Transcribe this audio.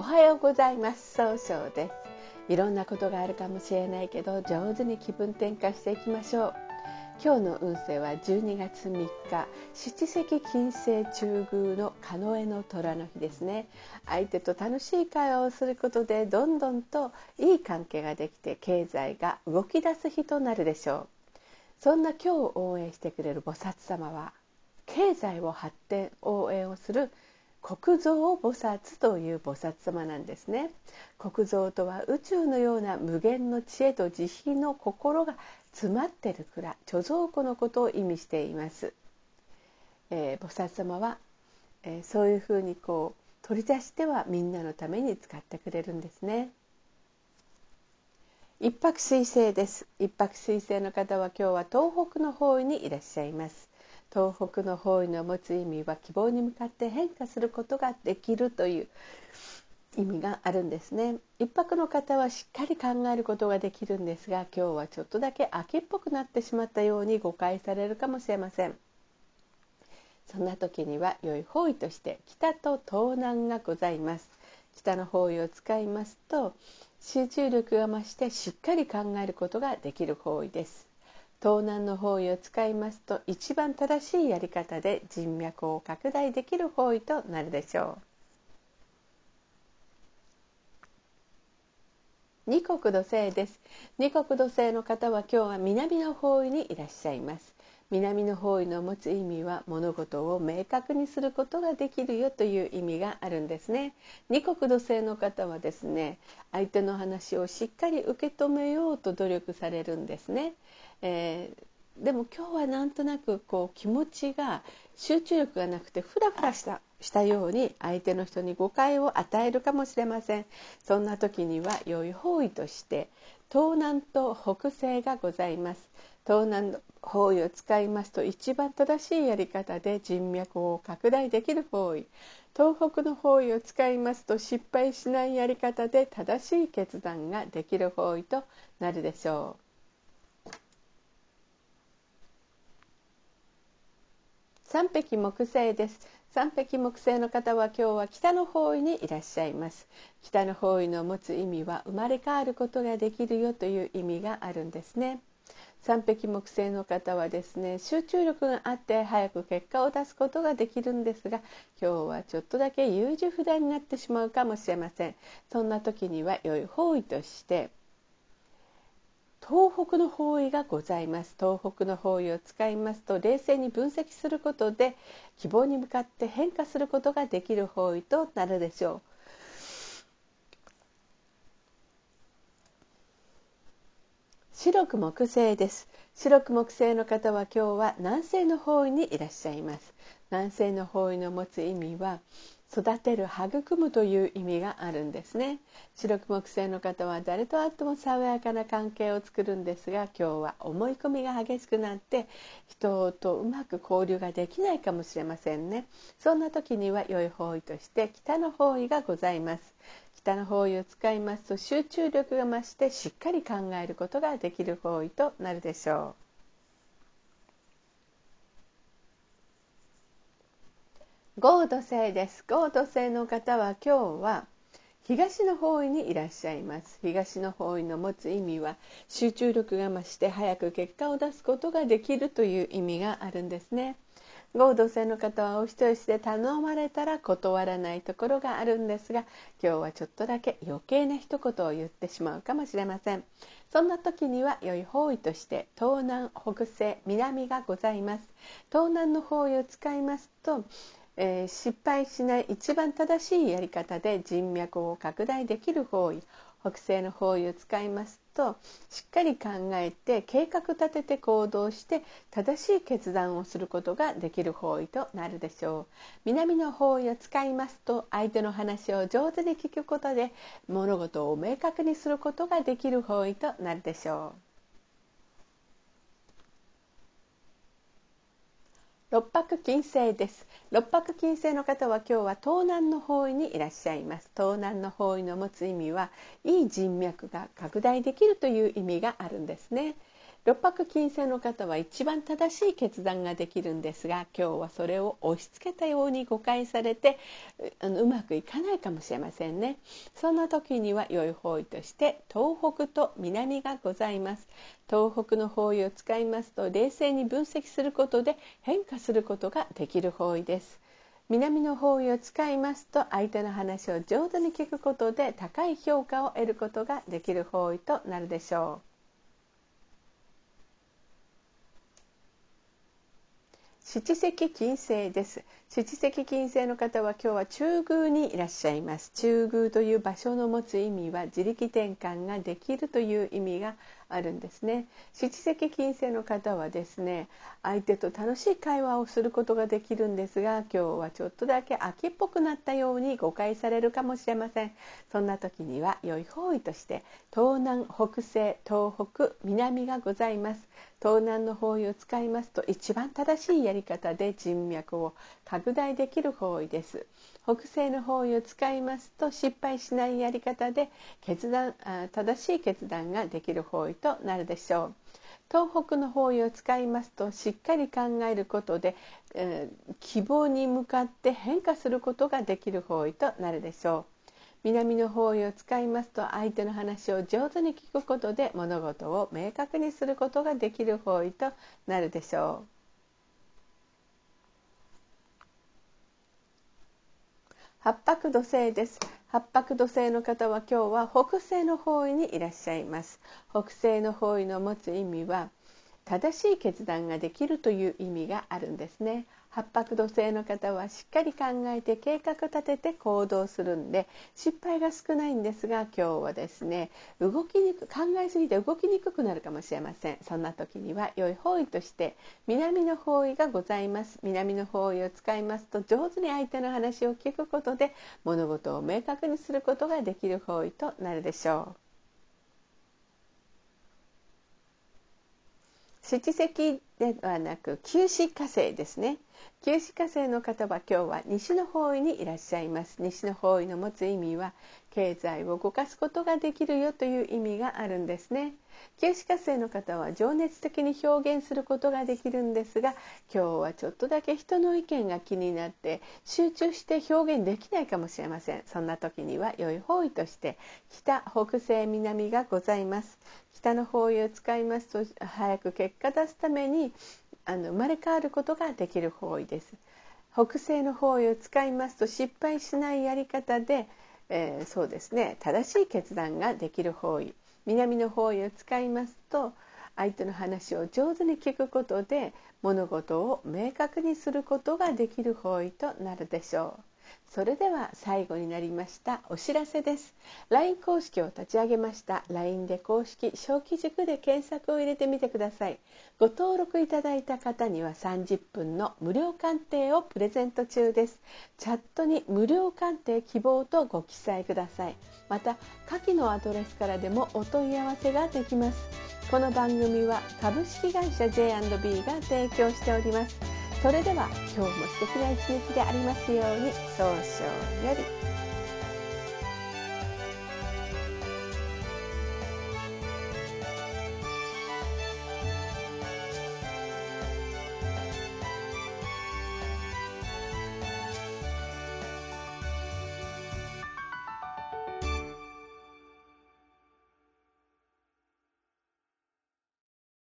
おはようございます。総称です。いろんなことがあるかもしれないけど上手に気分転換していきましょう。今日の運勢は12月3日七石金星中宮の狩野の虎の日ですね。相手と楽しい会話をすることでどんどんといい関係ができて経済が動き出す日となるでしょう。そんな今日を応援してくれる菩薩様は経済を発展応援をする国蔵菩薩という菩薩様なんですね。国蔵とは宇宙のような無限の知恵と慈悲の心が詰まってる蔵貯蔵庫のことを意味しています、えー、菩薩様は、えー、そういうふうにこう取り出してはみんなのために使ってくれるんですね。一泊水星です。一泊水星の方は今日は東北の方位にいらっしゃいます。東北の方位の持つ意味は希望に向かって変化することができるという意味があるんですね。一泊の方はしっかり考えることができるんですが今日はちょっとだけ秋っぽくなってしまったように誤解されるかもしれません。そんな時には良い方位として北と東南がございます。北の方位を使いますと集中力が増してしっかり考えることができる方位です。東南の方位を使いますと一番正しいやり方で人脈を拡大できる方位となるでしょう。二国土星です。二国土星の方は今日は南の方位にいらっしゃいます。南の方位の持つ意味は物事を明確にすることができるよという意味があるんですね。二国土星の方はですね相手の話をしっかり受け止めようと努力されるんですね、えー、でも今日はなんとなくこう気持ちが集中力がなくてフラフラしたしたように相手の人に誤解を与えるかもしれません。そんな時には良い方位として東南と北西がございます。東南の方位を使いますと一番正しいやり方で人脈を拡大できる方位東北の方位を使いますと失敗しないやり方で正しい決断ができる方位となるでしょう。三匹木星です。三匹木星の方は今日は北の方位にいらっしゃいます。北の方位の持つ意味は生まれ変わることができるよという意味があるんですね。三匹木星の方はですね集中力があって早く結果を出すことができるんですが今日はちょっとだけ優柔不断になってしまうかもしれません。そんな時には良い方位として東北の方位がございます。東北の方位を使いますと冷静に分析することで希望に向かって変化することができる方位となるでしょう。白く木星です。白く木星の方は今日は南西の方位にいらっしゃいます。南西の方位の持つ意味は育てる育むという意味があるんですね。白く木星の方は誰と会っても爽やかな関係を作るんですが今日は思い込みが激しくなって人とうまく交流ができないかもしれませんね。そんな時には良い方位として北の方位がございます。北の方位を使いますと集中力が増してしっかり考えることができる方位となるでしょう。合土星です。合土星の方は今日は東の方位にいらっしゃいます。東の方位の持つ意味は集中力が増して早く結果を出すことができるという意味があるんですね。合同性の方はお人よしで頼まれたら断らないところがあるんですが今日はちょっとだけ余計な一言を言ってしまうかもしれません。そんな時には良い方位として東南北西南がございます東南の方位を使いますとえー、失敗しない一番正しいやり方で人脈を拡大できる方位。北西の方位を使いますとしっかり考えて計画立てて行動して正しい決断をすることができる方位となるでしょう。南の方位を使いますと相手の話を上手に聞くことで物事を明確にすることができる方位となるでしょう。六白金星です。六白金星の方は今日は東南の方位にいらっしゃいます。東南の方位の持つ意味はいい人脈が拡大できるという意味があるんですね。六白金星の方は一番正しい決断ができるんですが今日はそれを押し付けたように誤解されてうまくいかないかもしれませんね。そんな時には良い方位として東北と南がございます。東北の方位を使いますと冷静に分析することで変化することができる方位です。南の方位を使いますと相手の話を上手に聞くことで高い評価を得ることができる方位となるでしょう。七石金星です。七石金星の方は今日は中宮にいらっしゃいます。中宮という場所の持つ意味は自力転換ができるという意味があるんですね。七石金星の方はですね相手と楽しい会話をすることができるんですが今日はちょっとだけ秋っぽくなったように誤解されるかもしれません。そんな時には良い方位として東南北西東北南がございます。東南の方位を使いますと一番正しいやり方で人脈を拡大できる方位です。北西の方位を使いますと失敗しないやり方で決断正しい決断ができる方位となるでしょう。東北の方位を使いますとしっかり考えることで、えー、希望に向かって変化することができる方位となるでしょう。南の方位を使いますと相手の話を上手に聞くことで物事を明確にすることができる方位となるでしょう。八白土星です。八白土星の方は今日は北西の方位にいらっしゃいます。北西の方位の持つ意味は正しい決断ができるという意味があるんですね。八白土星の方はしっかり考えて計画立てて行動するんで失敗が少ないんですが今日はですね動きにく考えすぎて動きにくくなるかもしれません。そんな時には良い方位として南の方位がございます。南の方位を使いますと上手に相手の話を聞くことで物事を明確にすることができる方位となるでしょう。七石ではなく九死火星ですね。九死火星の方は今日は西の方位にいらっしゃいます。西の方位の持つ意味は経済を動かすことができるよという意味があるんですね。九死火星の方は情熱的に表現することができるんですが今日はちょっとだけ人の意見が気になって集中して表現できないかもしれません。そんな時には良い方位として北北西南がございます。北の方位を使いますと早く結果出すためにあの生まれ変わることができる方位です。北西の方位を使いますと失敗しないやり方で、えー、そうですね。正しい決断ができる方位。南の方位を使いますと相手の話を上手に聞くことで物事を明確にすることができる方位となるでしょう。それでは最後になりましたお知らせです。LINE 公式を立ち上げました LINE で公式小規塾で検索を入れてみてください。ご登録いただいた方には30分の無料鑑定をプレゼント中です。チャットに無料鑑定希望とご記載ください。また下記のアドレスからでもお問い合わせができます。この番組は株式会社 J&B が提供しております。それでは今日も素敵な一日でありますように早々より。